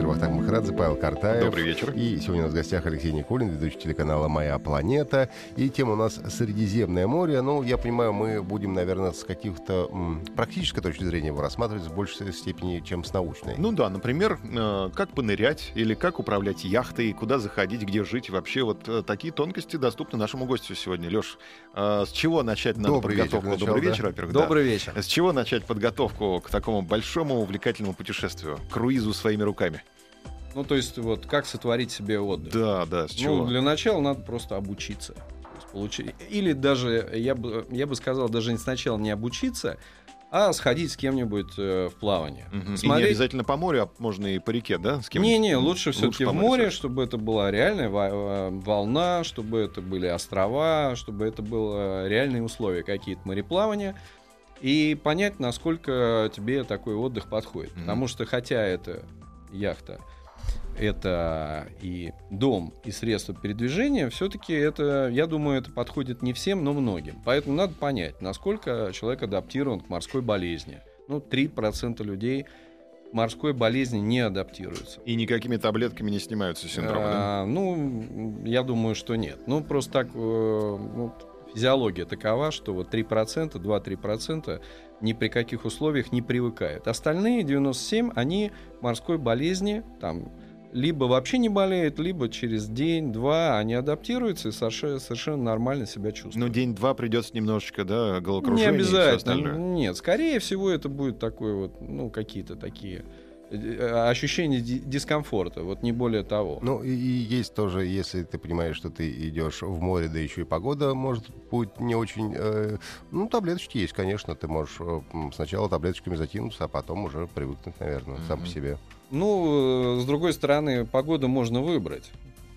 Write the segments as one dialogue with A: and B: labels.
A: Вечер, Вахтанг Махарадзе, Павел Картаев.
B: Добрый вечер.
A: И сегодня у нас в гостях Алексей Никулин, ведущий телеканала «Моя планета». И тема у нас «Средиземное море». Ну, я понимаю, мы будем, наверное, с каких-то м, практической точки зрения его рассматривать в большей степени, чем с научной.
B: Ну да, например, э, как понырять или как управлять яхтой, куда заходить, где жить. Вообще вот э, такие тонкости доступны нашему гостю сегодня. Леш, э, с чего начать надо
A: Добрый вечер
B: подготовку?
A: начал,
B: Добрый
A: да.
B: вечер, во-первых.
C: Добрый
B: да.
C: вечер.
B: С чего начать подготовку к такому большому увлекательному путешествию? Круизу своими руками.
C: Ну, то есть, вот как сотворить себе отдых?
B: Да, да, с чего?
C: Ну, для начала надо просто обучиться. То есть получи- Или даже, я бы, я бы сказал, даже сначала не обучиться, а сходить с кем-нибудь э, в плавание.
B: Мгм. И не
C: Смотреть-
B: обязательно по морю, а можно и по реке, да? С кем
C: Не-не, лучше все-таки в море,
B: всё-таки.
C: чтобы это была реальная э, волна, чтобы это были острова, чтобы это было реальные условия какие-то мореплавания. И понять, насколько тебе такой отдых подходит.
B: Мгм.
C: Потому что хотя это яхта, это и дом, и средства передвижения, все-таки это, я думаю, это подходит не всем, но многим. Поэтому надо понять, насколько человек адаптирован к морской болезни. Ну, 3% людей морской болезни не адаптируются.
B: И никакими таблетками не снимаются синдромы, да?
C: А, Ну, я думаю, что нет. Ну, просто так, э, ну, физиология такова, что вот 3%, 2-3% ни при каких условиях не привыкают. Остальные 97, они морской болезни там либо вообще не болеют, либо через день-два они адаптируются и совершенно, нормально себя чувствуют.
B: Ну, день-два придется немножечко, да,
C: не
B: головокружение и
C: обязательно.
B: остальное.
C: Нет, скорее всего, это будет такой вот, ну, какие-то такие э, ощущения ди- дискомфорта, вот не более того.
A: Ну, и, и есть тоже, если ты понимаешь, что ты идешь в море, да еще и погода может быть не очень... э, ну, таблеточки есть, конечно. Ты можешь э, сначала таблеточками затянуться, а потом уже привыкнуть, наверное, сам по себе.
C: Ну, э, с другой стороны, погоду можно выбрать.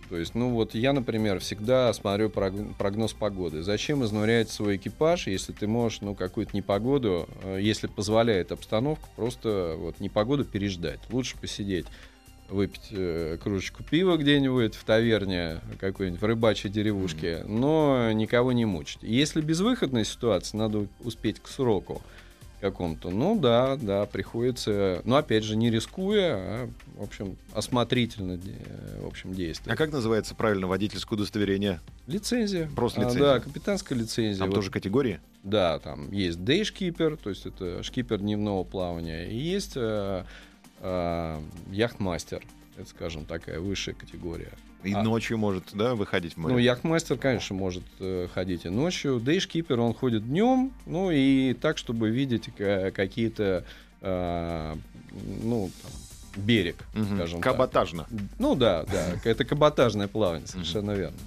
C: То есть, ну вот я, например, всегда смотрю прог- прогноз погоды. Зачем изнурять свой экипаж, если ты можешь, ну, какую-то непогоду, э, если позволяет обстановка, просто вот непогоду переждать. Лучше посидеть, выпить э, кружечку пива где-нибудь в таверне какой-нибудь, в рыбачьей деревушке, но никого не мучить. Если безвыходная ситуация, надо успеть к сроку каком-то. Ну да, да, приходится, но опять же не рискуя, а, в общем, осмотрительно, в общем, действовать.
B: А как называется правильно водительское удостоверение?
C: Лицензия.
B: Просто
C: А,
B: лицензия.
C: да, капитанская лицензия.
B: Там
C: Вот,
B: тоже категории?
C: Да, там есть day шкипер, то есть это шкипер дневного плавания, и есть э, э, яхтмастер. Это, скажем, такая высшая категория.
B: И
C: А.
B: ночью может, да, выходить в море?
C: Ну, яхтмастер, конечно, может э, ходить и ночью. Дейшкипер, он ходит днем, ну и так, чтобы видеть ка- какие-то, э, ну, там, берег,
B: Мгм.
C: скажем так.
B: Каботажно.
C: Ну да, да, это каботажное плавание, совершенно верно.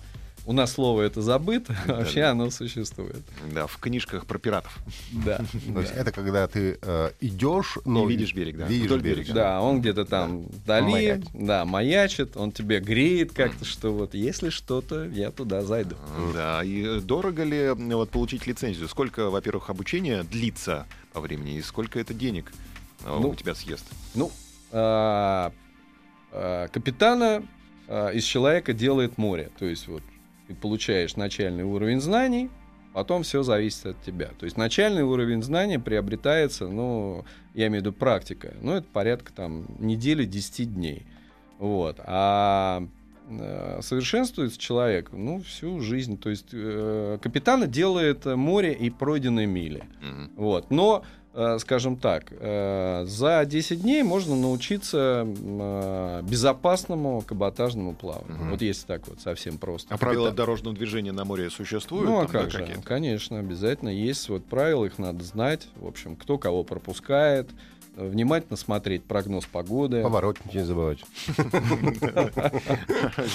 C: У нас слово это забыто, а вообще оно существует.
B: Да, в книжках про пиратов.
C: Да.
A: То есть это когда ты э, идешь, но
B: видишь берег, да.
A: Видишь берег.
B: берега.
C: Да, он где-то там вдали, да, маячит, он тебе греет как-то, что вот если что-то, я туда зайду.
B: Да, и дорого ли вот, получить лицензию? Сколько, во-первых, обучение длится по времени, и сколько это денег э,
C: Ну,
B: у тебя съест?
C: Ну, а, а, капитана а, из человека делает море. То есть вот ты получаешь начальный уровень знаний, потом все зависит от тебя. То есть начальный уровень знаний приобретается, ну, я имею в виду практика, ну, это порядка там недели 10 дней. Вот. А э, совершенствуется человек, ну, всю жизнь. То есть э, капитана делает море и пройденные мили.
B: Мгм.
C: Вот. Но, скажем так, э, за 10 дней можно научиться э, безопасному каботажному плаванию.
B: Мгм.
C: Вот если так вот совсем просто.
B: А правила дорожного движения на море существуют?
C: Ну, а
B: там, да,
C: как же?
B: какие-то?
C: Конечно, обязательно есть вот правила, их надо знать. В общем, кто кого пропускает, э, внимательно смотреть прогноз погоды.
A: Поворотники не забывать.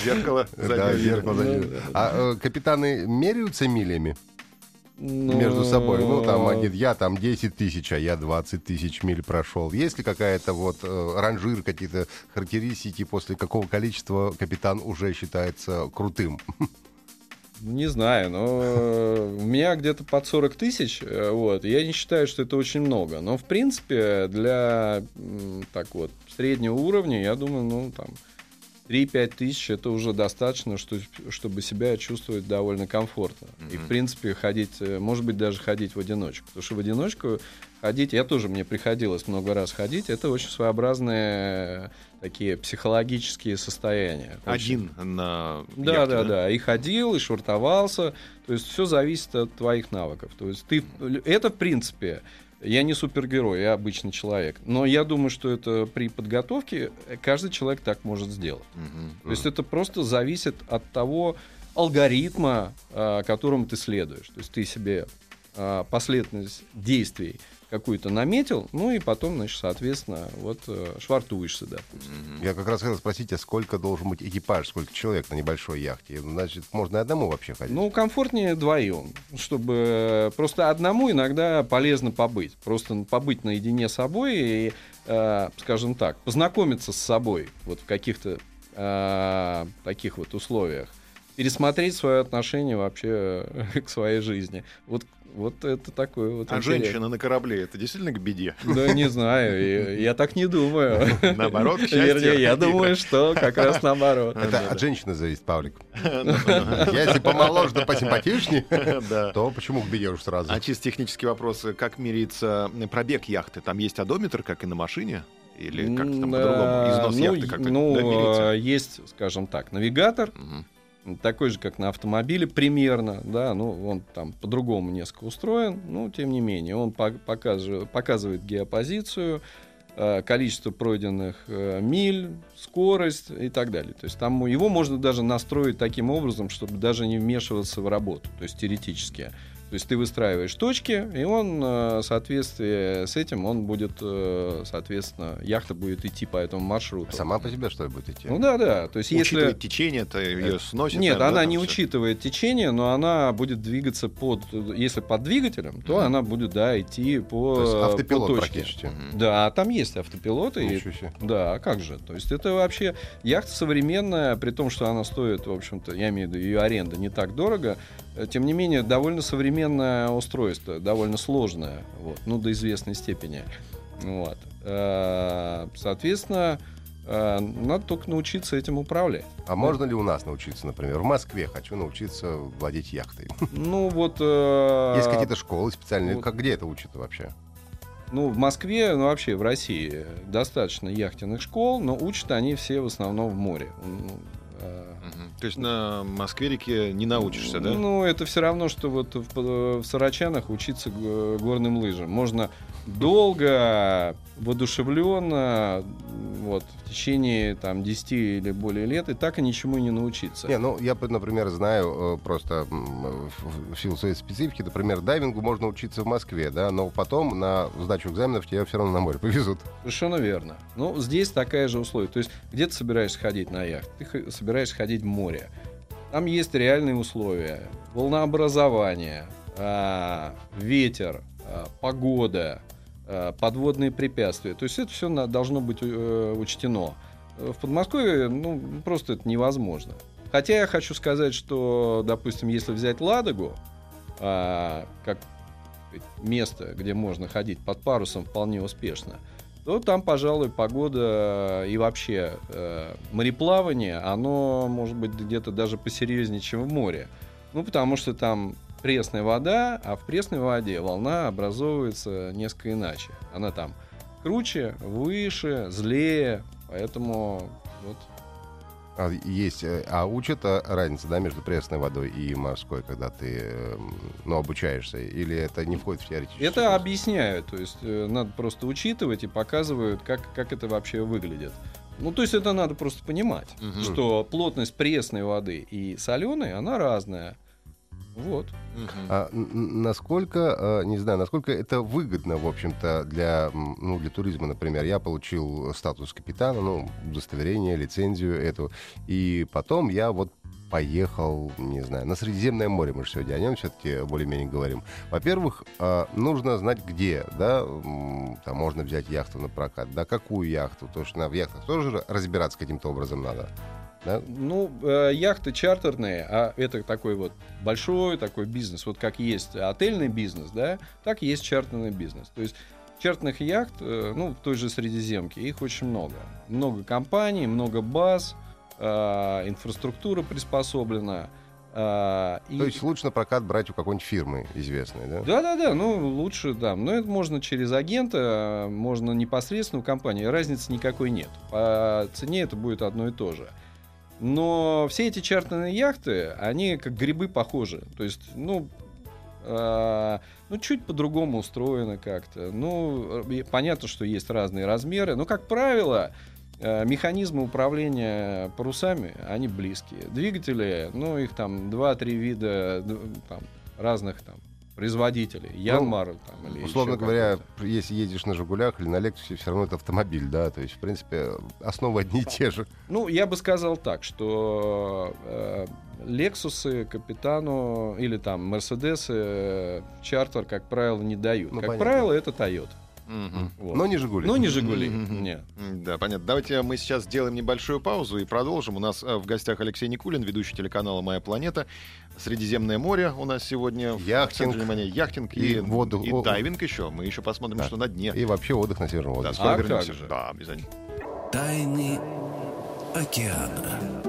B: Зеркало
A: Да, зеркало.
C: Да, да,
A: А э, капитаны меряются милями
C: Ну,
A: между собой? Ну, там один, я там 10 тысяч, а я 20 тысяч миль прошел. Есть ли какая-то вот э, ранжир, какие-то характеристики, после какого количества капитан уже считается крутым?
C: Не знаю, но э, у меня где-то под 40 тысяч, э, вот, я не считаю, что это очень много, но, в принципе, для, так вот, среднего уровня, я думаю, ну, там, 3-5 тысяч это уже достаточно, что, чтобы себя чувствовать довольно комфортно. И, в принципе, ходить, э, может быть, даже ходить в одиночку. Потому что в одиночку ходить, я тоже, мне приходилось много раз ходить, это очень своеобразные э, такие психологические состояния. Очень-
B: Один на
C: да,
B: яхте,
C: да, да. И ходил, и швартовался. То есть все зависит от твоих навыков. То есть ты это в принципе. Я не супергерой, я обычный человек. Но я думаю, что это при подготовке каждый человек так может сделать.
B: Мгм.
C: То есть это просто зависит от того алгоритма, а, которому ты следуешь. То есть ты себе а, последовательность действий какую-то наметил, ну и потом, значит, соответственно, вот э, швартуешься, да.
A: Я как раз хотел спросить, а сколько должен быть экипаж, сколько человек на небольшой яхте? Значит, можно и одному вообще ходить?
C: Ну, комфортнее вдвоем, чтобы просто одному иногда полезно побыть. Просто побыть наедине с собой и, э, скажем так, познакомиться с собой вот в каких-то э, таких вот условиях. Пересмотреть свое отношение вообще к своей жизни. Вот, вот это такое вот
B: А
C: интерес.
B: женщина на корабле это действительно к беде?
C: Да не знаю, я, я так не думаю.
B: Наоборот, к счастью.
C: Вернее, я думаю, что как раз наоборот.
A: Это от женщины зависит, Павлик. Если помоложе да посимпатичнее, то почему к беде уж сразу?
B: А чисто технический вопрос, как меряется пробег яхты? Там есть одометр, как и на машине? Или как-то там по-другому? Износ
C: ну,
B: яхты как-то
C: ну, э, есть, скажем так, навигатор. Такой же, как на автомобиле примерно, да, ну, он там по-другому несколько устроен, но тем не менее, он по- покажи- показывает геопозицию, э, количество пройденных э, миль, скорость и так далее. То есть там его можно даже настроить таким образом, чтобы даже не вмешиваться в работу, то есть теоретически. То есть ты выстраиваешь точки, и он э, в соответствии с этим он будет, э, соответственно, яхта будет идти по этому маршруту.
A: Сама по себе, что ли, будет идти?
C: Ну да, да. То есть если
B: течение, то ее сносит.
C: нет,
B: наверное,
C: она
B: да,
C: не
B: всё?
C: учитывает течение, но она будет двигаться под, если под двигателем, то
B: Мгм.
C: она будет, да, идти по,
A: То есть
C: по
A: автопилот
C: точке.
A: практически.
B: Мгм.
C: Да, там есть автопилоты. и-
A: Ничего себе.
C: да, а как же? То есть это вообще яхта современная, при том, что она стоит, в общем-то, я имею в виду ее аренда не так дорого, э, тем не менее довольно современное устройство, довольно сложное, вот, ну до известной степени, вот. Э, Соответственно, э, надо только научиться этим управлять.
A: А можно ли у нас научиться, например? В Москве хочу научиться владеть яхтой.
C: Ну вот. э,
A: Есть какие-то школы специальные?
C: вот.
A: Как где это учат вообще?
C: Ну, в Москве, ну вообще в России достаточно яхтенных школ, но учат они все в основном в море. Э.
B: То есть на Москве-реке не научишься, да?
C: Ну, это все равно, что вот в, в Сарачанах учиться г- горным лыжам. Можно долго, воодушевленно, вот, в течение там 10 или более лет, и так и ничему не научиться.
A: Не, ну я, например, знаю э, просто в, силу своей специфики, например, дайвингу можно учиться в Москве, да, но потом на сдачу экзаменов тебя все равно на море повезут.
C: Совершенно верно. Ну, здесь такая же условие. То есть, где ты собираешься ходить на яхт? Ты собираешься ходить в море. Там есть реальные условия. Волнообразование, а, ветер, а, погода, подводные препятствия. То есть это все должно быть э, учтено. В Подмосковье, ну, просто это невозможно. Хотя я хочу сказать, что, допустим, если взять Ладогу, а, как место, где можно ходить под парусом вполне успешно, то там, пожалуй, погода и вообще э, мореплавание, оно может быть где-то даже посерьезнее, чем в море. Ну, потому что там пресная вода, а в пресной воде волна образовывается несколько иначе. Она там круче, выше, злее, поэтому вот
A: А, есть, э, а учат а, разница, да, между пресной водой и морской, когда ты, э, ну, обучаешься, или это не входит в теоретический
C: Это
A: курс?
C: объясняют, то есть э, надо просто учитывать и показывают, как, как это вообще выглядит. Ну, то есть это надо просто понимать,
B: Мгм.
C: что плотность пресной воды и соленой, она разная. Вот.
B: Мгм.
A: А, насколько, э, не знаю, насколько это выгодно, в общем-то, для, ну, для туризма, например. Я получил статус капитана, ну, удостоверение, лицензию эту, и потом я вот поехал, не знаю, на Средиземное море, мы же сегодня о нем все-таки более-менее говорим. Во-первых, э, нужно знать, где, да, там можно взять яхту на прокат, да, какую яхту, потому что на в яхтах тоже разбираться каким-то образом надо. Да?
C: Ну, э, яхты чартерные, а это такой вот большой такой бизнес. Вот как есть отельный бизнес, да, так и есть чартерный бизнес. То есть чартерных яхт, э, ну, в той же Средиземке, их очень много. Много компаний, много баз, э, инфраструктура приспособлена. э, и-
A: То есть лучше на прокат брать у какой-нибудь фирмы известной, да?
C: Да, да, да, ну лучше, да. Но это можно через агента, можно непосредственно у компании. Разницы никакой нет. По цене это будет одно и то же. Но все эти чартерные яхты, они как грибы похожи. То есть, ну, э, ну чуть по-другому устроены как-то. Ну, э, понятно, что есть разные размеры. Но, как правило, э, механизмы управления парусами, они близкие. Двигатели, ну, их там 2-3 вида там, разных там производителей. Янмар там, или
A: Ну, Условно говоря, если едешь на «Жигулях» или на «Лексусе», все равно это автомобиль, да? То есть, в принципе, основы одни и те же.
C: Ну, я бы сказал так, что э, Лексусы капитану или там Мерседесы э, чартер, как правило, не дают.
A: Ну,
C: как
A: понятно.
C: правило, это Тойота.
B: Мгм.
C: Вот.
A: Но не «Жигули».
C: Ну, не Жигули.
B: Мгм.
C: Нет.
B: Да, понятно. Давайте мы сейчас сделаем небольшую паузу и продолжим. У нас э, в гостях Алексей Никулин, ведущий телеканала «Моя планета». Средиземное море у нас сегодня. в
A: Яхтинг.
B: центре внимания. Яхтинг и,
A: И воду-
B: и
A: о-
B: дайвинг еще. Мы еще посмотрим,
A: Да.
B: что на дне.
A: И вообще отдых на свежем
B: Да,
A: воздухе.
B: скоро
C: А
B: вернемся.
C: как же?
B: Да, обязательно.
D: Тайны океана.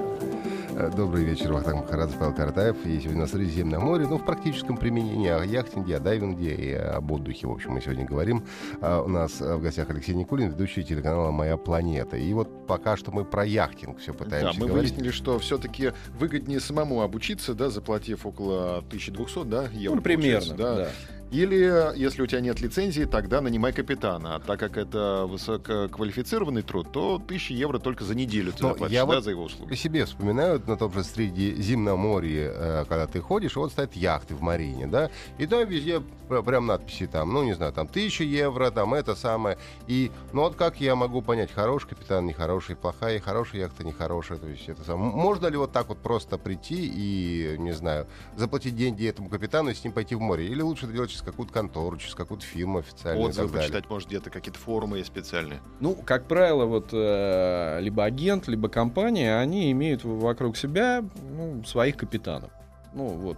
A: Э, Добрый вечер, Вахтанг Махарадзе, Павел Картаев. И сегодня на Средиземном море, ну, в практическом применении о яхтинге, о дайвинге и об отдыхе, в общем, мы сегодня говорим. А У нас э, в гостях Алексей Никулин, ведущий телеканала «Моя планета». И вот пока что мы про яхтинг все
B: Да,
A: пытаемся
B: мы
A: говорить.
B: выяснили, что все-таки выгоднее самому обучиться, да, заплатив около 1200, да, евро.
C: Ну, примерно,
B: да.
C: да.
B: Или, если у тебя нет лицензии, тогда нанимай капитана. А так как это высококвалифицированный труд, то 1000 евро только за неделю ты
A: Но
B: заплатишь,
A: я
B: да,
A: вот
B: за его услуги.
A: себе вспоминаю на том же Средиземноморье, э, когда ты ходишь, вот стоят яхты в марине, да, и там везде пр- прям надписи там, ну, не знаю, там, тысяча евро, там, это самое, и, ну, вот как я могу понять, хороший капитан, нехороший, плохая, хорошая яхта, нехорошая, то есть это самое. Можно ли вот так вот просто прийти и, не знаю, заплатить деньги этому капитану и с ним пойти в море, или лучше это делать через какую-то контору, через какую-то фирму официальную
B: Отзывы почитать, может, где-то какие-то форумы есть специальные.
C: Ну, как правило, вот э, либо агент, либо компания, они имеют вокруг себя ну, своих капитанов. Ну, вот,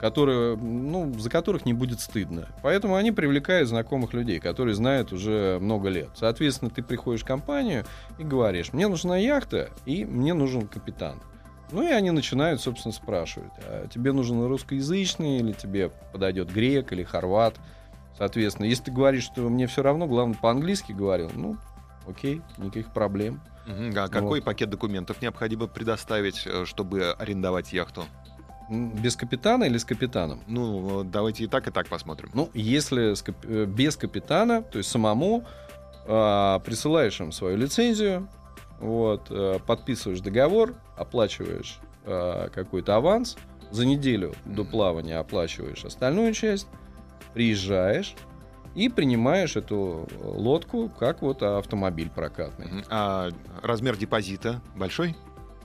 C: которые, ну, за которых не будет стыдно. Поэтому они привлекают знакомых людей, которые знают уже много лет. Соответственно, ты приходишь в компанию и говоришь, мне нужна яхта и мне нужен капитан. Ну и они начинают, собственно, спрашивать, а тебе нужен русскоязычный или тебе подойдет грек или хорват? Соответственно, если ты говоришь, что мне все равно, главное по-английски говорил, ну, окей, никаких проблем.
B: Мгм. А какой пакет документов необходимо предоставить, э, чтобы арендовать яхту?
C: Без капитана или с капитаном?
B: Ну, э, давайте и так, и так посмотрим.
C: Ну, если с э, без капитана, то есть самому, а, присылаешь им свою лицензию, вот, э, подписываешь договор, оплачиваешь а, какой-то аванс, за неделю до плавания оплачиваешь остальную часть, приезжаешь и принимаешь эту лодку как вот автомобиль прокатный.
B: А размер депозита большой?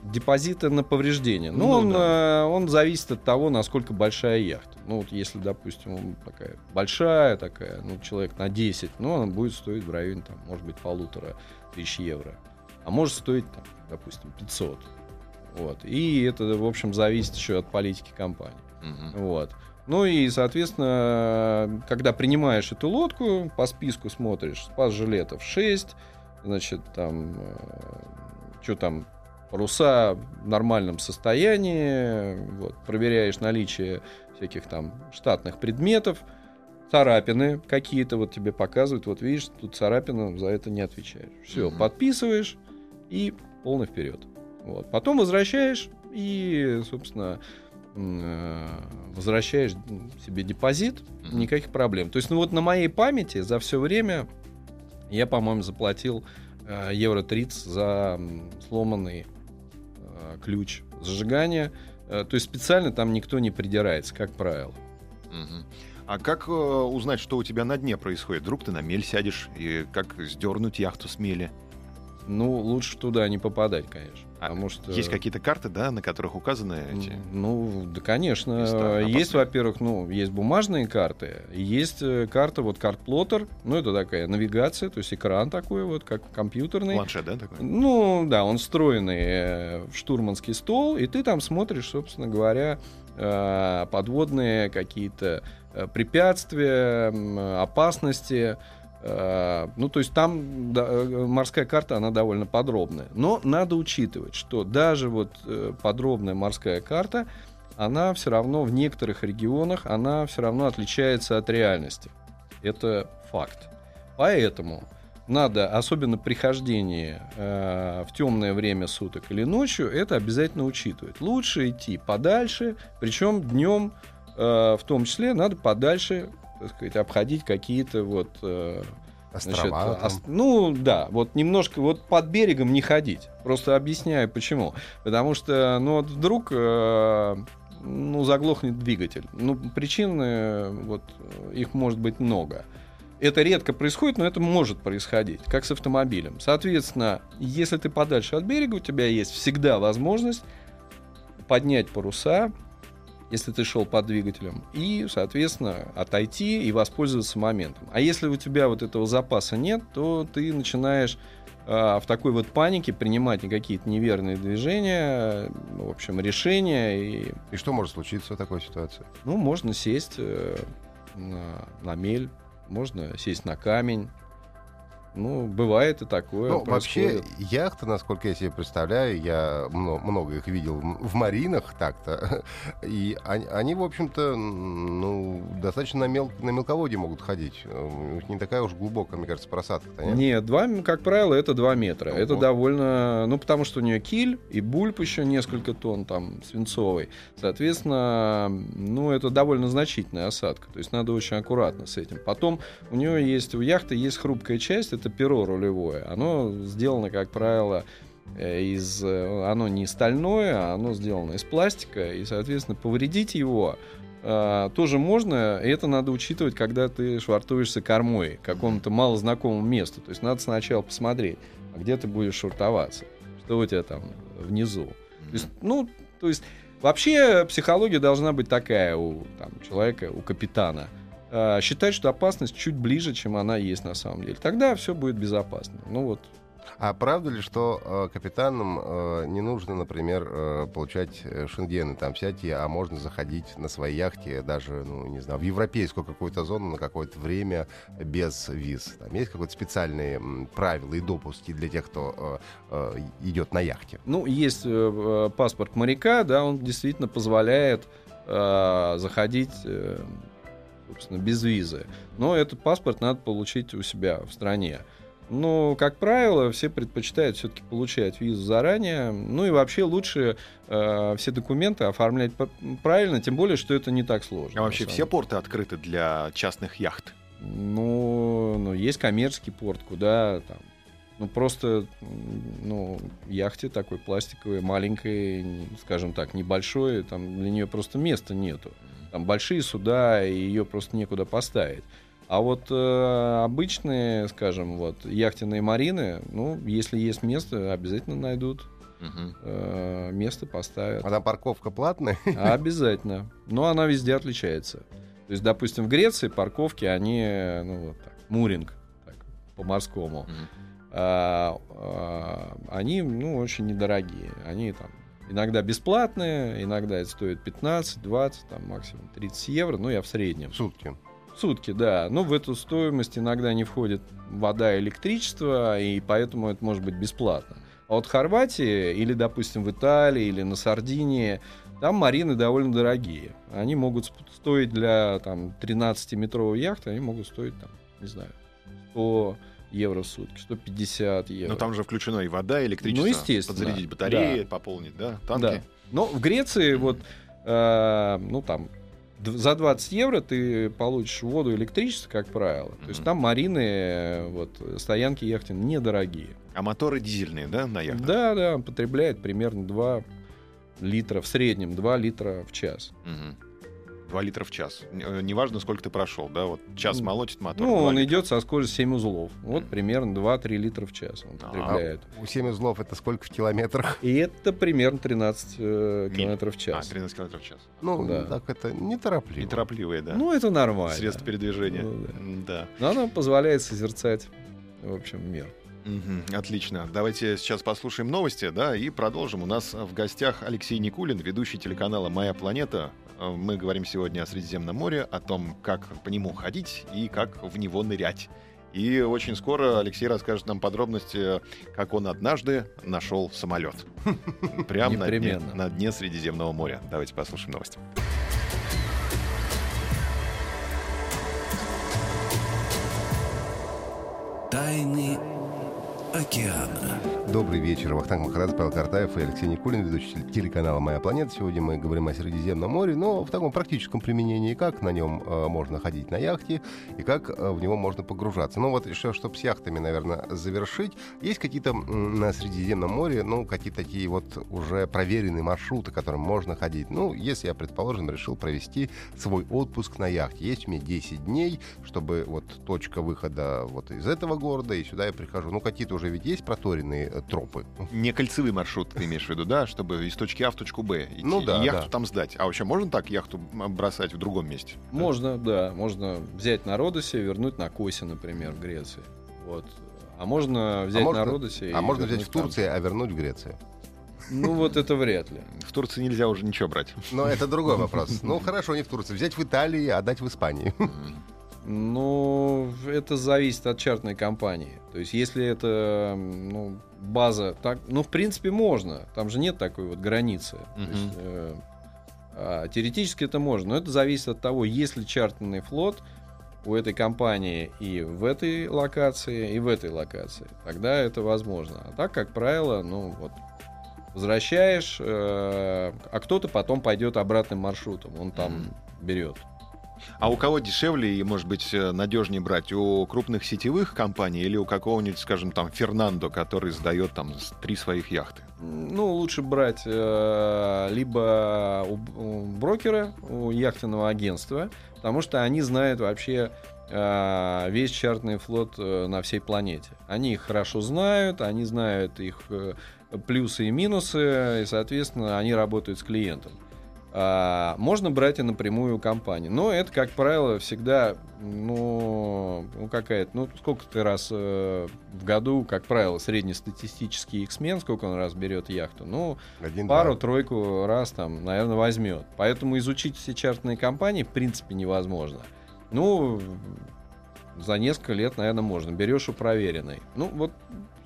C: депозита на повреждение. Ну,
B: Ну
C: он,
B: да.
C: э, он зависит от того, насколько большая яхта. Ну, вот если, допустим, он такая большая такая, ну, человек на 10, ну, она будет стоить в районе, там, может быть, полутора тысяч евро. А может стоить, там, допустим, 500. Вот. И это, в общем, зависит еще от политики компании.
B: Мгм.
C: Вот. Ну и, соответственно, когда принимаешь эту лодку, по списку смотришь, спас жилетов 6, значит, там, что там, паруса в нормальном состоянии, вот, проверяешь наличие всяких там штатных предметов, царапины какие-то вот тебе показывают, вот видишь, тут царапина, за это не отвечаешь. Все,
B: Мгм.
C: подписываешь и полный вперед. Вот. Потом возвращаешь и, собственно, э, возвращаешь себе депозит, никаких проблем. То есть, ну вот на моей памяти за все время я, по-моему, заплатил э, евро 30 за сломанный э, ключ зажигания. То есть специально там никто не придирается, как правило.
B: А как узнать, что у тебя на дне происходит? Вдруг ты на мель сядешь, и как сдернуть яхту с мели?
C: Ну, лучше туда не попадать, конечно.
B: А
C: потому что...
B: Есть какие-то карты, да, на которых указаны эти...
C: Ну, да, конечно.
B: места
C: Есть, во-первых, ну, есть бумажные карты, есть э, карта, вот карт-плоттер, ну, это такая навигация, то есть экран такой вот, как компьютерный.
B: Планшет, да, такой?
C: Ну, да, он встроенный э, в штурманский стол, и ты там смотришь, собственно говоря, э, подводные какие-то э, препятствия, опасности. Э, Ну, то есть там э, морская карта, она довольно подробная. Но надо учитывать, что даже вот э, подробная морская карта, она все равно в некоторых регионах, она все равно отличается от реальности. Это факт. Поэтому надо, особенно при хождении э, в темное время суток или ночью, это обязательно учитывать. Лучше идти подальше, причем днем э, в том числе надо подальше так сказать, обходить какие-то вот э, значит,
A: Острова. там.
C: ос- ну да, вот немножко вот под берегом не ходить. Просто объясняю почему. Потому что, ну вот вдруг э, ну, заглохнет двигатель. Ну, причины, э, вот, э, их может быть много. Это редко происходит, но это может происходить, как с автомобилем. Соответственно, если ты подальше от берега, у тебя есть всегда возможность поднять паруса, если ты шел под двигателем, и, соответственно, отойти и воспользоваться моментом. А если у тебя вот этого запаса нет, то ты начинаешь а, в такой вот панике принимать какие-то неверные движения, в общем, решения, и,
A: И что может случиться в такой ситуации?
C: ну, можно сесть э, на, на мель, можно сесть на камень. Ну, бывает и такое.
A: Ну, вообще, яхты, насколько я себе представляю, я мно- много их видел в маринах так-то, и они, они, в общем-то, ну, достаточно на, мел- на мелководье могут ходить. У них Не такая уж глубокая, мне кажется, просадка. нет?
C: Нет, два, как правило, это 2 метра.
A: Ого.
C: Это довольно... Ну, потому что у нее киль и бульб еще несколько тонн там свинцовый. Соответственно, ну, это довольно значительная осадка. То есть надо очень аккуратно с этим. Потом у нее есть... У яхты есть хрупкая часть, это перо рулевое. Оно сделано, как правило, э, из... э, Оно не стальное, а оно сделано из пластика. И, соответственно, повредить его а, тоже можно, и это надо учитывать, когда ты швартуешься кормой к какому-то малознакомому месту. То есть надо сначала посмотреть, а где ты будешь швартоваться, что у тебя там внизу. То есть, ну, то есть вообще психология должна быть такая у там, человека, у капитана. А, считать, что опасность чуть ближе, чем она есть на самом деле. Тогда все будет безопасно. Ну вот,
A: А правда ли, что э, капитанам э, не нужно, например, э, получать э, шенгены там всякие, а можно заходить на своей яхте даже, ну, не знаю, в европейскую какую-то зону на какое-то время без виз? Там есть какие-то специальные м, правила и допуски для тех, кто э, э, идет на яхте?
C: Ну, есть э, э, паспорт моряка, да, он действительно позволяет э, заходить, э, собственно, без визы. Но этот паспорт надо получить у себя в стране. Но, как правило, все предпочитают все-таки получать визу заранее. Ну и вообще лучше э, все документы оформлять правильно, тем более, что это не так сложно.
B: А вообще все порты открыты для частных яхт?
C: ну, ну, есть коммерческий порт, куда там, ну, просто, ну, яхте такой пластиковой, маленькой, скажем так, небольшой, там для нее просто места нету. Там большие суда, и ее просто некуда поставить. А вот э, обычные, скажем, вот яхтенные марины, ну, если есть место, обязательно найдут
B: Мгм.
C: э, место, поставят.
A: А там парковка платная?
C: Обязательно. Но она везде отличается. То есть, допустим, в Греции парковки, они, ну, вот так, муринг, так, по-морскому.
B: Мгм.
C: А, а, они, ну, очень недорогие. Они там иногда бесплатные, иногда это стоит 15, 20, там максимум 30 евро, ну, я в среднем.
A: Сутки.
C: Сутки, да. Но в эту стоимость иногда не входит вода и электричество, и поэтому это может быть бесплатно. А вот в Хорватии или, допустим, в Италии или на Сардинии, там марины довольно дорогие. Они могут стоить для там, 13-метровой яхты, они могут стоить, там, не знаю, 100 евро в сутки, 150 евро.
B: Но там же включено и вода, и электричество.
C: Ну, естественно,
B: Подзарядить батареи,
C: да.
B: пополнить, да, танки.
C: Да. Но в Греции вот, э, ну там, за 20 евро ты получишь воду и электричество, как правило. То есть там марины, вот, стоянки яхтин недорогие.
B: А моторы дизельные, да, на яхтах?
C: Да, да, потребляет примерно 2 литра, в среднем 2 литра в час.
B: Мгм. 2 литра в час. Э, Неважно, сколько ты прошел, да, вот час молотит мотор.
C: Ну, он
B: литра.
C: идет со скоростью 7 узлов. Вот примерно 2-3 литра в час он
B: А,
C: потребляет.
A: У 7 узлов это сколько в километрах?
C: И это примерно 13 э, километров в
B: А,
C: час.
B: 13 километров в час.
A: Ну,
C: Да.
A: так это неторопливо.
B: Неторопливые, да.
C: Ну, это нормально.
B: Средства передвижения.
C: Ну, да.
B: Да.
C: Но оно позволяет созерцать, в общем, мир.
B: Мгм, Отлично. Давайте сейчас послушаем новости, да, и продолжим. У нас в гостях Алексей Никулин, ведущий телеканала «Моя планета». Э, Мы говорим сегодня о Средиземном море, о том, как по нему ходить и как в него нырять. И очень скоро Алексей расскажет нам подробности, как он однажды нашел самолет. Прямо на дне, на дне Средиземного моря. Давайте послушаем новости.
D: Тайны океана.
A: Добрый вечер. Вахтанг Махарадзе, Павел Картаев и Алексей Никулин, ведущий телеканала «Моя планета». Сегодня мы говорим о Средиземном море, но в таком практическом применении, как на нем э, можно ходить на яхте и как э, в него можно погружаться. Ну вот еще, чтобы с яхтами, наверное, завершить, есть какие-то на Средиземном море, ну, какие-то такие вот уже проверенные маршруты, которым можно ходить. Ну, если я, предположим, решил провести свой отпуск на яхте. Есть у меня 10 дней, чтобы вот точка выхода вот из этого города, и сюда я прихожу. Ну, какие-то уже ведь есть проторенные тропы.
B: Не кольцевый маршрут, ты имеешь в виду, да, чтобы из точки А в точку Б идти
A: Ну да,
B: и яхту
A: да.
B: там сдать. А вообще можно так яхту бросать в другом месте?
C: Можно, да, можно взять на Родосе, вернуть на Косе, например, в Греции. Вот. А можно взять
A: можно-
C: на Родосе и
A: А можно взять в
C: там.
A: Турции, а вернуть в Грецию.
C: Ну, вот это вряд ли.
B: В Турции нельзя уже ничего брать.
A: Но это другой вопрос. Ну, хорошо, не в Турции. Взять в Италии, а отдать в Испании.
C: Ну, это зависит от чартной компании. То есть, если это ну, база, так, ну, в принципе, можно. Там же нет такой вот границы. То
B: Мгм.
C: есть, э, а, теоретически это можно, но это зависит от того, есть ли чартерный флот у этой компании и в этой локации, и в этой локации. Тогда это возможно. А так, как правило, ну вот возвращаешь, э, а кто-то потом пойдет обратным маршрутом, он там
B: Мгм.
C: берет.
B: А у кого дешевле и, может быть, э, надежнее брать? У крупных сетевых компаний или у какого-нибудь, скажем, там, Фернандо, который сдает там три своих яхты?
C: Ну, лучше брать э, либо у брокера, у яхтенного агентства, потому что они знают вообще э, весь чартный флот э, на всей планете. Они их хорошо знают, они знают их э, плюсы и минусы, и, соответственно, они работают с клиентом. А, можно брать и напрямую у компании. Но это, как правило, всегда, ну, ну какая-то, ну, сколько ты раз э, в году, как правило, среднестатистический X-Men, сколько он раз берет яхту? Ну, пару-тройку раз там, наверное, возьмет. Поэтому изучить все чартные компании, в принципе, невозможно. Ну, за несколько лет, наверное, можно. Берешь у проверенной. Ну, вот,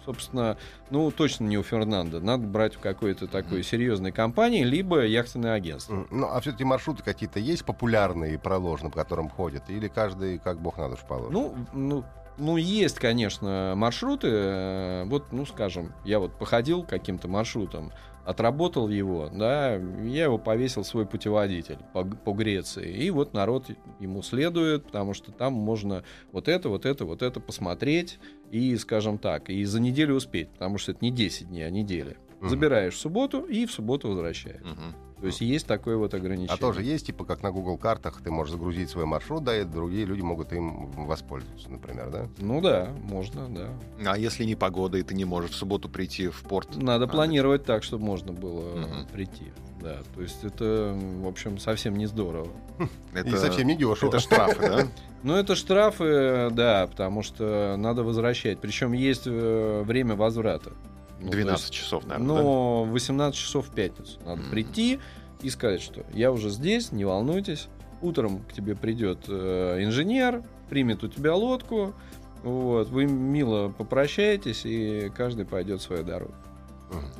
C: собственно, ну, точно не у Фернандо. Надо брать в какой-то такой серьезной компании, либо яхтенное агентство.
A: Ну, а все-таки маршруты какие-то есть популярные и проложены, по которым ходят? Или каждый как бог на душу положит?
C: Ну, ну, ну, есть, конечно, маршруты. э, Вот, ну, скажем, я вот походил каким-то маршрутом, отработал его, да, я его повесил в свой путеводитель по, по Греции. И вот народ ему следует, потому что там можно вот это, вот это, вот это посмотреть и, скажем так, и за неделю успеть, потому что это не 10 дней, а неделя.
A: Мгм.
C: Забираешь в субботу и в субботу возвращаешь.
B: Мгм.
C: То есть есть такое вот ограничение.
A: А тоже есть, типа, как на Google картах, ты можешь загрузить свой маршрут, да, и другие люди могут им воспользоваться, например, да?
C: Ну да, можно, да.
B: А если не погода, и ты не можешь в субботу прийти в порт?
C: Надо
B: А,
C: планировать так, чтобы можно было э,
B: Мгм.
C: прийти. Да, то есть это, в общем, совсем не здорово.
B: Это,
A: И совсем не дешево.
B: это штрафы, да?
C: Но это штрафы, да, потому что надо возвращать. Причем есть э, время возврата. Ну, то
B: 12
C: есть,
B: часов, наверное, да?
C: Но 18 часов в пятницу. Надо
B: Мгм.
C: прийти и сказать, что я уже здесь, не волнуйтесь. Утром к тебе придет э, инженер, примет у тебя лодку. Вот, вы мило попрощаетесь, и каждый пойдет свою дорогу.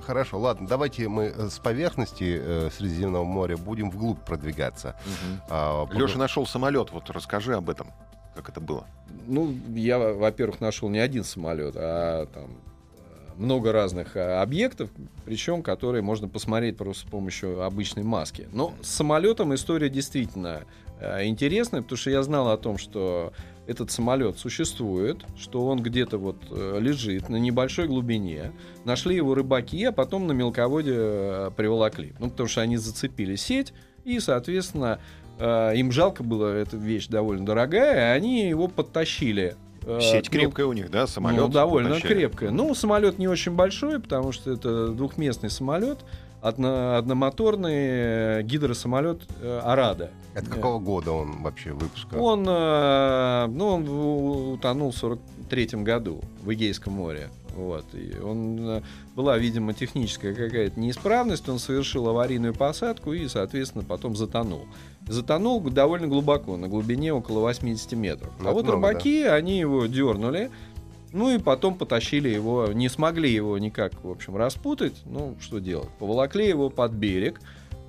A: Хорошо, ладно, давайте мы э, с поверхности э, Средиземного моря будем вглубь продвигаться.
B: Мгм.
A: А,
B: Леша нашел самолет, вот расскажи об этом, как это было.
C: Ну, я, во-первых, нашел не один самолет, а там много разных э, объектов, причем которые можно посмотреть просто с помощью обычной маски. Но с самолетом история действительно э, интересная, потому что я знал о том, что этот самолет существует, что он где-то вот э, лежит на небольшой глубине. Нашли его рыбаки, а потом на мелководье приволокли. Ну, потому что они зацепили сеть, и, соответственно, им жалко было, эта вещь довольно дорогая, они его подтащили. Э,
B: Сеть
C: ну,
B: крепкая у них, да, самолет?
C: ну, довольно
B: потащили.
C: крепкая. Ну, самолет не очень большой, потому что это двухместный самолет, одно, одномоторный э, гидросамолет э, Арада.
A: Это какого года он вообще выпуска?
C: Он, ну, он утонул в 43 году в Эгейском море. Вот. И он, была, видимо, техническая какая-то неисправность, он совершил аварийную посадку и, соответственно, потом затонул. Затонул довольно глубоко, на глубине около 80 метров.
A: Ну,
C: а вот
A: много,
C: рыбаки, они его дернули, ну и потом потащили его, не смогли его никак, в общем, распутать. Ну, что делать? Поволокли его под берег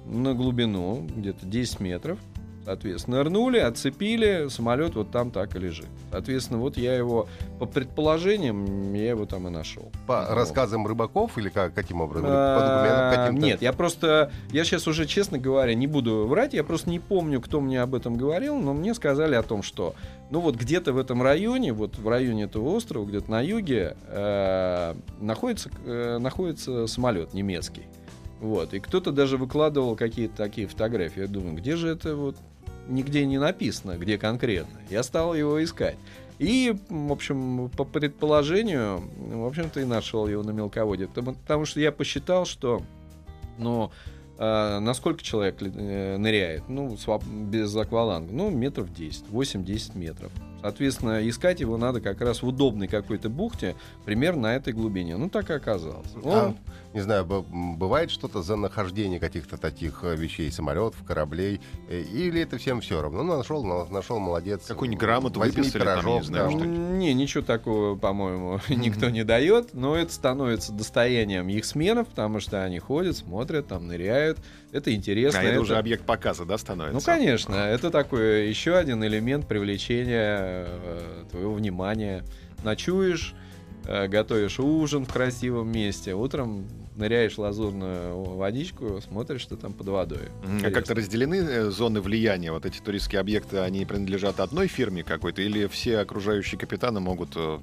C: на глубину, где-то 10 метров. Соответственно, нырнули, отцепили, самолет вот там так и лежит. Соответственно, вот я его, по предположениям, я его там и нашел.
A: По
C: Вот.
A: рассказам рыбаков или как, каким образом?
C: А,
A: по документам каким-то?
C: Нет, я просто, я сейчас уже, честно говоря, не буду врать, я просто не помню, кто мне об этом говорил, но мне сказали о том, что, ну вот где-то в этом районе, вот в районе этого острова, где-то на юге, э, находится, э, находится самолет немецкий. Вот, и кто-то даже выкладывал какие-то такие фотографии. Я думаю, где же это вот нигде не написано, где конкретно. Я стал его искать. И, в общем, по предположению, в общем-то, и нашел его на мелководье. Потому, потому что я посчитал, что, ну, а, насколько человек э, ныряет? Ну, без акваланга. Ну, метров 10, 8-10 метров. Соответственно, искать его надо как раз в удобной какой-то бухте, примерно на этой глубине. Ну, так и оказалось.
A: А,
C: Он-
A: не знаю, бывает что-то за нахождение каких-то таких э, вещей, самолетов, кораблей, э, или это всем все равно? Ну, нашел, на- нашел, молодец.
B: Какую-нибудь грамоту
A: Возьми
B: выписали там, я не
A: пирожок,
B: знаю,
A: да.
B: что
C: Не, ничего такого, по-моему, никто не дает, но это становится достоянием их сменов, потому что они ходят, смотрят, там ныряют. Это интересно.
B: А это
C: это-
B: уже объект показа, да, становится?
C: Ну, конечно, это такой еще один элемент привлечения э, твоего внимания. Ночуешь, э, готовишь ужин в красивом месте, утром ныряешь в лазурную водичку, смотришь, что там под водой.
B: Мгм. А
C: Интересно.
B: как-то разделены э, зоны влияния? Вот эти туристские объекты, они принадлежат одной фирме какой-то, или все окружающие капитаны могут э,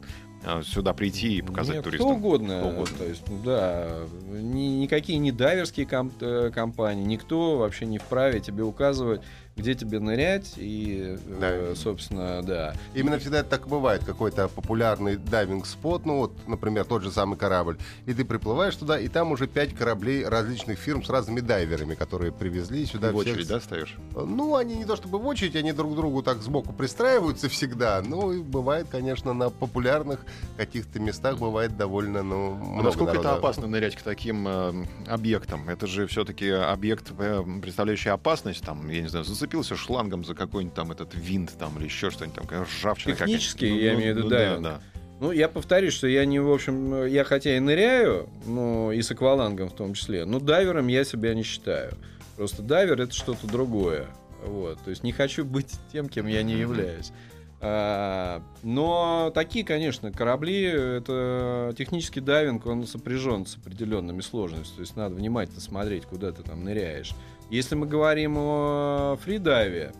B: сюда прийти и показать
C: Нет,
B: туристам?
C: Кто угодно.
B: Кто угодно.
C: То есть, да, ни- никакие не дайверские ком- э, компании, никто вообще не вправе тебе указывать, где тебе нырять и, э,
A: Да.
C: собственно, да.
A: Именно всегда это так бывает. Какой-то популярный дайвинг-спот, ну вот, например, тот же самый корабль. И ты приплываешь туда, и там уже пять кораблей различных фирм с разными дайверами, которые привезли сюда.
B: в
A: всех
B: очередь,
A: с-
B: да, стоишь?
A: Ну, они не то чтобы в очередь, они друг к другу так сбоку пристраиваются всегда. Ну, и бывает, конечно, на популярных каких-то местах бывает довольно, ну,
B: А
A: много
B: насколько это
A: народа.
B: опасно нырять к таким э, объектам? Это же все-таки объект, э, представляющий опасность. Там, я не знаю, зацепился шлангом за какой-нибудь там этот винт там или еще что-нибудь там, какая-то ржавчина
C: Технически,
B: какая-нибудь.
C: я имею в виду
B: да,
C: дайвинг.
B: да.
C: Ну, я повторюсь, что я не, в общем, я хотя и ныряю, ну, и с аквалангом в том числе, но дайвером я себя не считаю. Просто дайвер — это что-то другое. Вот. То есть не хочу быть тем, кем я не являюсь. А, но такие, конечно, корабли, это технический дайвинг, он сопряжен с определенными сложностями. То есть надо внимательно смотреть, куда ты там ныряешь. Если мы говорим о фридайве,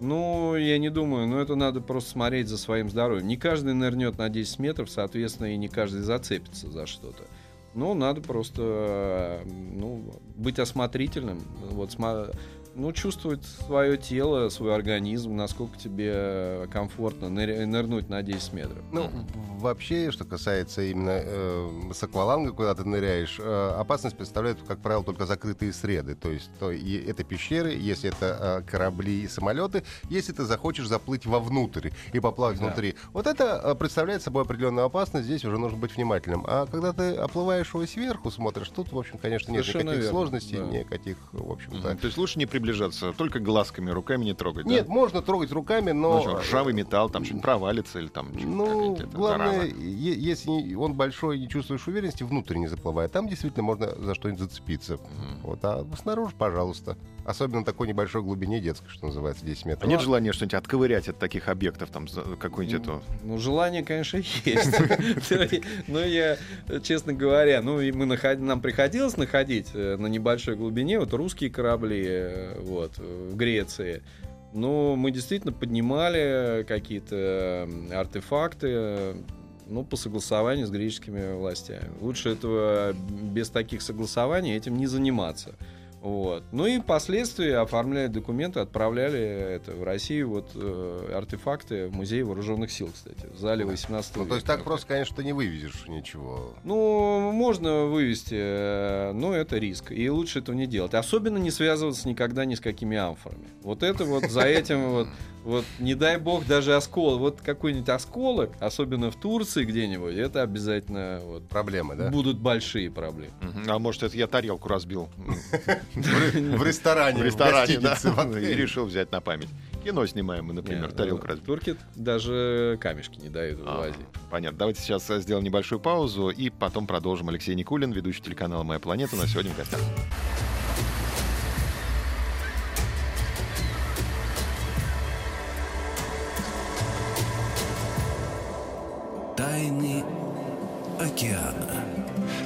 C: ну, я не думаю, но это надо просто смотреть за своим здоровьем. Не каждый нырнет на 10 метров, соответственно, и не каждый зацепится за что-то. Ну, надо просто э, ну, быть осмотрительным, вот, ну, чувствовать свое тело, свой организм, насколько тебе комфортно ныр- нырнуть на 10 метров.
A: Ну, вообще, что касается именно э, с акваланга, куда ты ныряешь, э, опасность представляют, как правило, только закрытые среды. То есть то, и это пещеры, если это э, корабли и самолеты, если ты захочешь заплыть вовнутрь и поплавать
C: Да.
A: внутри. Вот это э, представляет собой определенную опасность, здесь уже нужно быть внимательным. А когда ты оплываешь его сверху, смотришь, тут, в общем, конечно, нет
C: Совершенно
A: никаких
C: верно,
A: сложностей,
C: да.
A: никаких, в общем-то.
B: Мгм. То есть лучше не приближаться, только глазками, руками не трогать,
A: Нет,
B: да?
A: можно трогать руками,
B: Ну,
A: но...
B: что, ржавый металл, там что-нибудь провалится или там что-нибудь
A: Ну, главное, если не- он большой и не чувствуешь уверенности, внутрь не заплывай. Там действительно можно за что-нибудь зацепиться.
B: Мгм.
A: Вот, а снаружи, пожалуйста. Особенно на такой небольшой глубине детской, что называется, 10 метров.
B: А нет желания что-нибудь отковырять от таких объектов, там, какой-нибудь это...
C: Ну, желание, конечно, есть. Но я, честно говоря, ну, и мы нам приходилось находить э, на небольшой глубине вот русские корабли э, вот, в Греции. Но мы действительно поднимали какие-то артефакты, ну, по согласованию с греческими властями. Лучше этого без таких согласований этим не заниматься. Вот. Ну и впоследствии оформляли документы, отправляли это в Россию. Вот э, артефакты в Музей Вооруженных сил, кстати, в зале 18
A: Ну,
C: века.
A: то есть так просто, конечно, ты не вывезешь ничего.
C: Ну, можно вывести, э, но это риск. И лучше этого не делать. Особенно не связываться никогда ни с какими амфорами. Вот это вот за этим вот, вот не дай бог даже осколок. Вот какой-нибудь осколок, особенно в Турции где-нибудь, это обязательно вот,
A: Проблемы, да?
C: будут большие проблемы.
B: А может, это я тарелку разбил
A: В ресторане,
B: в ресторане,
A: в
B: да,
A: гостинице, в
B: и решил взять на память. Кино снимаем мы, например, тарелку разбил.
C: Турки даже камешки не дают
B: А,
C: вывозить.
B: Понятно. Давайте сейчас э, сделаем небольшую паузу и потом продолжим. Алексей Никулин, ведущий телеканала «Моя планета», на сегодня в гостях.
D: Тайны океана.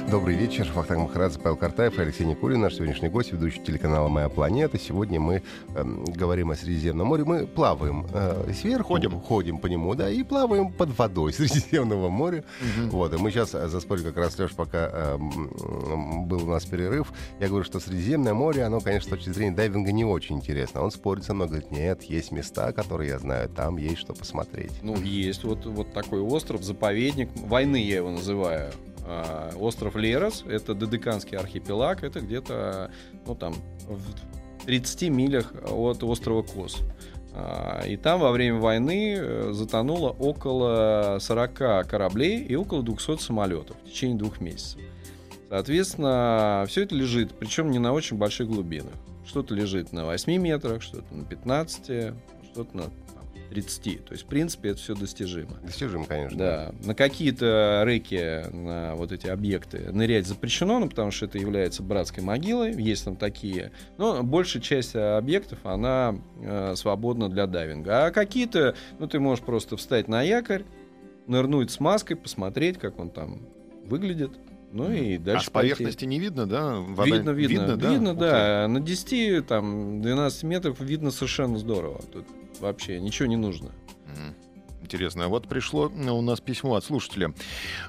A: Добрый вечер. Вахтанг Махарадзе, Павел Картаев и Алексей Никулин, наш сегодняшний гость, ведущий телеканала «Моя планета». Сегодня мы эм, говорим о Средиземном море. Мы плаваем э, сверху.
B: Ходим.
A: Ходим по нему, да, и плаваем под водой Средиземного моря. Вот, и мы сейчас заспорили как раз, Леш, пока м, был у нас перерыв. Я говорю, что Средиземное море, оно, конечно, с точки зрения дайвинга не очень интересно. Он спорит со мной, говорит, нет, есть места, которые я знаю, там есть что посмотреть.
C: Ну, есть вот, вот такой остров, заповедник войны я его называю. А, Остров Лерос, это Додеканский архипелаг, это где-то, ну, там, в 30 милях от острова Кос. А, И там во время войны э, затонуло около 40 кораблей и около 200 самолетов в течение двух месяцев. Соответственно, все это лежит, причем не на очень больших глубинах. Что-то лежит на 8 метрах, что-то на 15, что-то на 30. То есть, в принципе, это все достижимо.
A: Достижим, конечно.
C: Да, на какие-то реки, на вот эти объекты нырять запрещено, ну, потому что это является братской могилой, есть там такие. Но большая часть объектов, она э, свободна для дайвинга. А какие-то, ну, ты можешь просто встать на якорь, нырнуть с маской, посмотреть, как он там выглядит. Ну и
B: А
C: дальше
B: с
C: пойти.
B: поверхности не видно, да? Вода-
C: Видно, видно, видно,
B: Ух
C: да. На 10, там, 12 метров видно совершенно здорово. Тут вообще ничего не нужно.
B: ты. Интересно. Вот пришло э, у нас письмо от слушателя.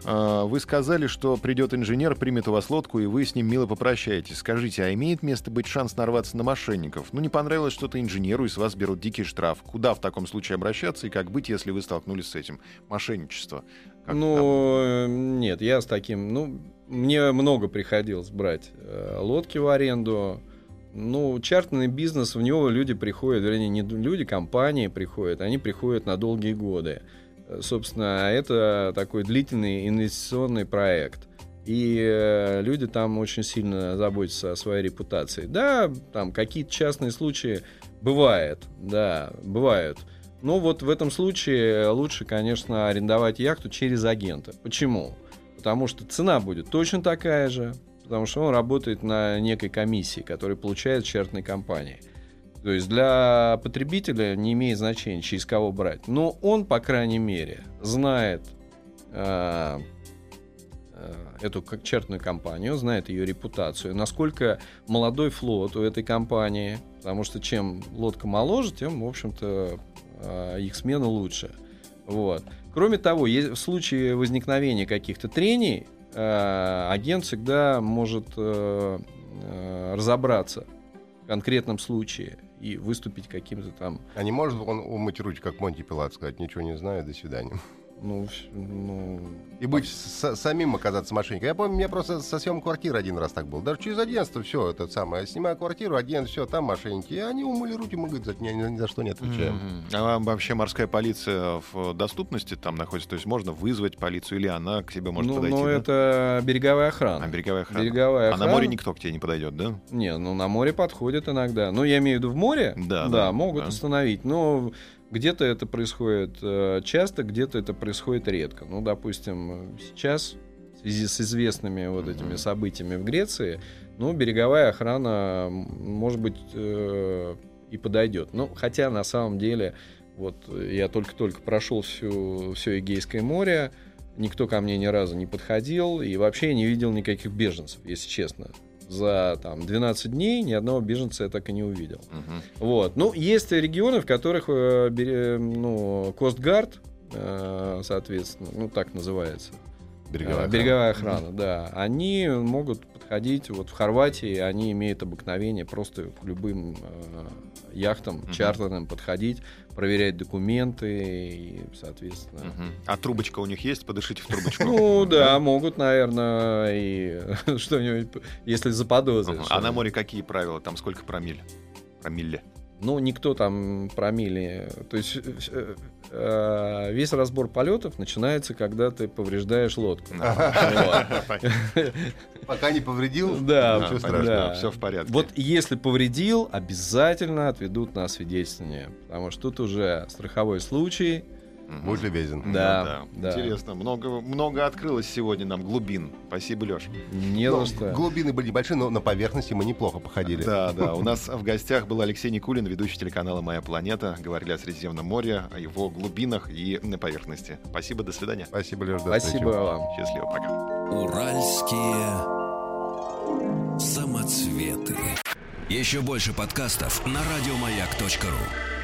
B: А, Вы сказали, что придет инженер, примет у вас лодку, и вы с ним мило попрощаетесь. Скажите, а имеет место быть шанс нарваться на мошенников? Ну, не понравилось что-то инженеру, и с вас берут дикий штраф. Куда в таком случае обращаться, и как быть, если вы столкнулись с этим? Мошенничество. Как там?
C: ну, э, нет, я с таким, ну, мне много приходилось брать э, лодки в аренду. Ну, чартерный бизнес, в него люди приходят, вернее, не люди, компании приходят, они приходят на долгие годы. Э, Собственно, это такой длительный инвестиционный проект. И э, люди там очень сильно заботятся о своей репутации. Да, там какие-то частные случаи бывает, да, бывают. Но вот в этом случае лучше, конечно, арендовать яхту через агента. Почему? Потому что цена будет точно такая же, потому что он работает на некой комиссии, которую получает чартной компании. То есть для потребителя не имеет значения, через кого брать. Но он, по крайней мере, знает э, э, эту как чартную компанию, знает ее репутацию, насколько молодой флот у этой компании, потому что чем лодка моложе, тем, в общем-то, э, их смена лучше. Вот. Кроме того, в случае возникновения каких-то трений, агент всегда может э, э, разобраться в конкретном случае и выступить каким-то там,
A: А не может он умыть руки, как Монти Пилат, сказать, ничего не знаю, до свидания.
C: Ну, ну,
A: И быть с- самим оказаться мошенником. Я помню, у меня просто со съемом квартиры один раз так был. Даже через агентство все это самое. Снимаю квартиру, агент, все, там мошенники. И они умыли руки, мы, говорит, за, ни, ни за что не отвечаем.
B: Мгм. А вам вообще морская полиция в доступности там находится? То есть можно вызвать полицию или она к себе может
C: ну,
B: подойти?
C: ну,
B: да?
C: это береговая охрана.
B: А, береговая охрана.
C: Береговая
B: А на
C: охрана.
B: море никто к тебе не подойдет, да?
C: Не, ну на море подходит иногда. Ну, я имею в виду в море,
B: Да, да,
C: могут
B: да.
C: остановить. Но где-то это происходит э, часто, где-то это происходит редко. Ну, допустим, сейчас в связи с известными вот этими событиями в Греции, ну, береговая охрана, может быть, э, и подойдет. Ну, хотя на самом деле, вот э, я только-только прошел всю, все Эгейское море, никто ко мне ни разу не подходил, и вообще я не видел никаких беженцев, если честно. За там, 12 дней ни одного беженца я так и не увидел.
B: Мгм.
C: Вот. Ну, есть регионы, в которых э, ну, Костгард, э, соответственно, ну, так называется,
A: Береговая
C: э,
A: охрана.
C: береговая охрана, да, они могут подходить, вот в Хорватии они имеют обыкновение просто к любым э, яхтам
B: Мгм.
C: чартерным подходить, проверять документы и, соответственно...
B: Мгм. А трубочка у них есть? Подышите в трубочку.
C: Ну да, могут, наверное, и что-нибудь, если что-
B: А на море какие правила? Там сколько промиль? Промилле.
C: Ну, никто там промили. То есть э, весь разбор полетов начинается, когда ты повреждаешь лодку.
A: Пока не повредил,
C: Да,
A: ничего страшного.
C: да.
B: Все в порядке.
C: Вот если повредил, обязательно отведут на освидетельствование. Потому что тут уже страховой случай.
A: Будь любезен.
B: Ну
C: Да, да.
B: Интересно. Много, много открылось сегодня нам глубин. Спасибо, Леш.
C: Не
A: Ну,
C: за что.
A: Глубины были небольшие, но на поверхности мы неплохо походили.
B: Да, да. У нас в гостях был Алексей Никулин, ведущий телеканала «Моя планета». Говорили о Средиземном море, о его глубинах и на поверхности. Спасибо, до свидания.
A: Спасибо, Леш, до
C: Спасибо
A: встречи.
C: вам.
B: Счастливо, пока.
D: Уральские самоцветы. Еще больше подкастов на радиомаяк.ру.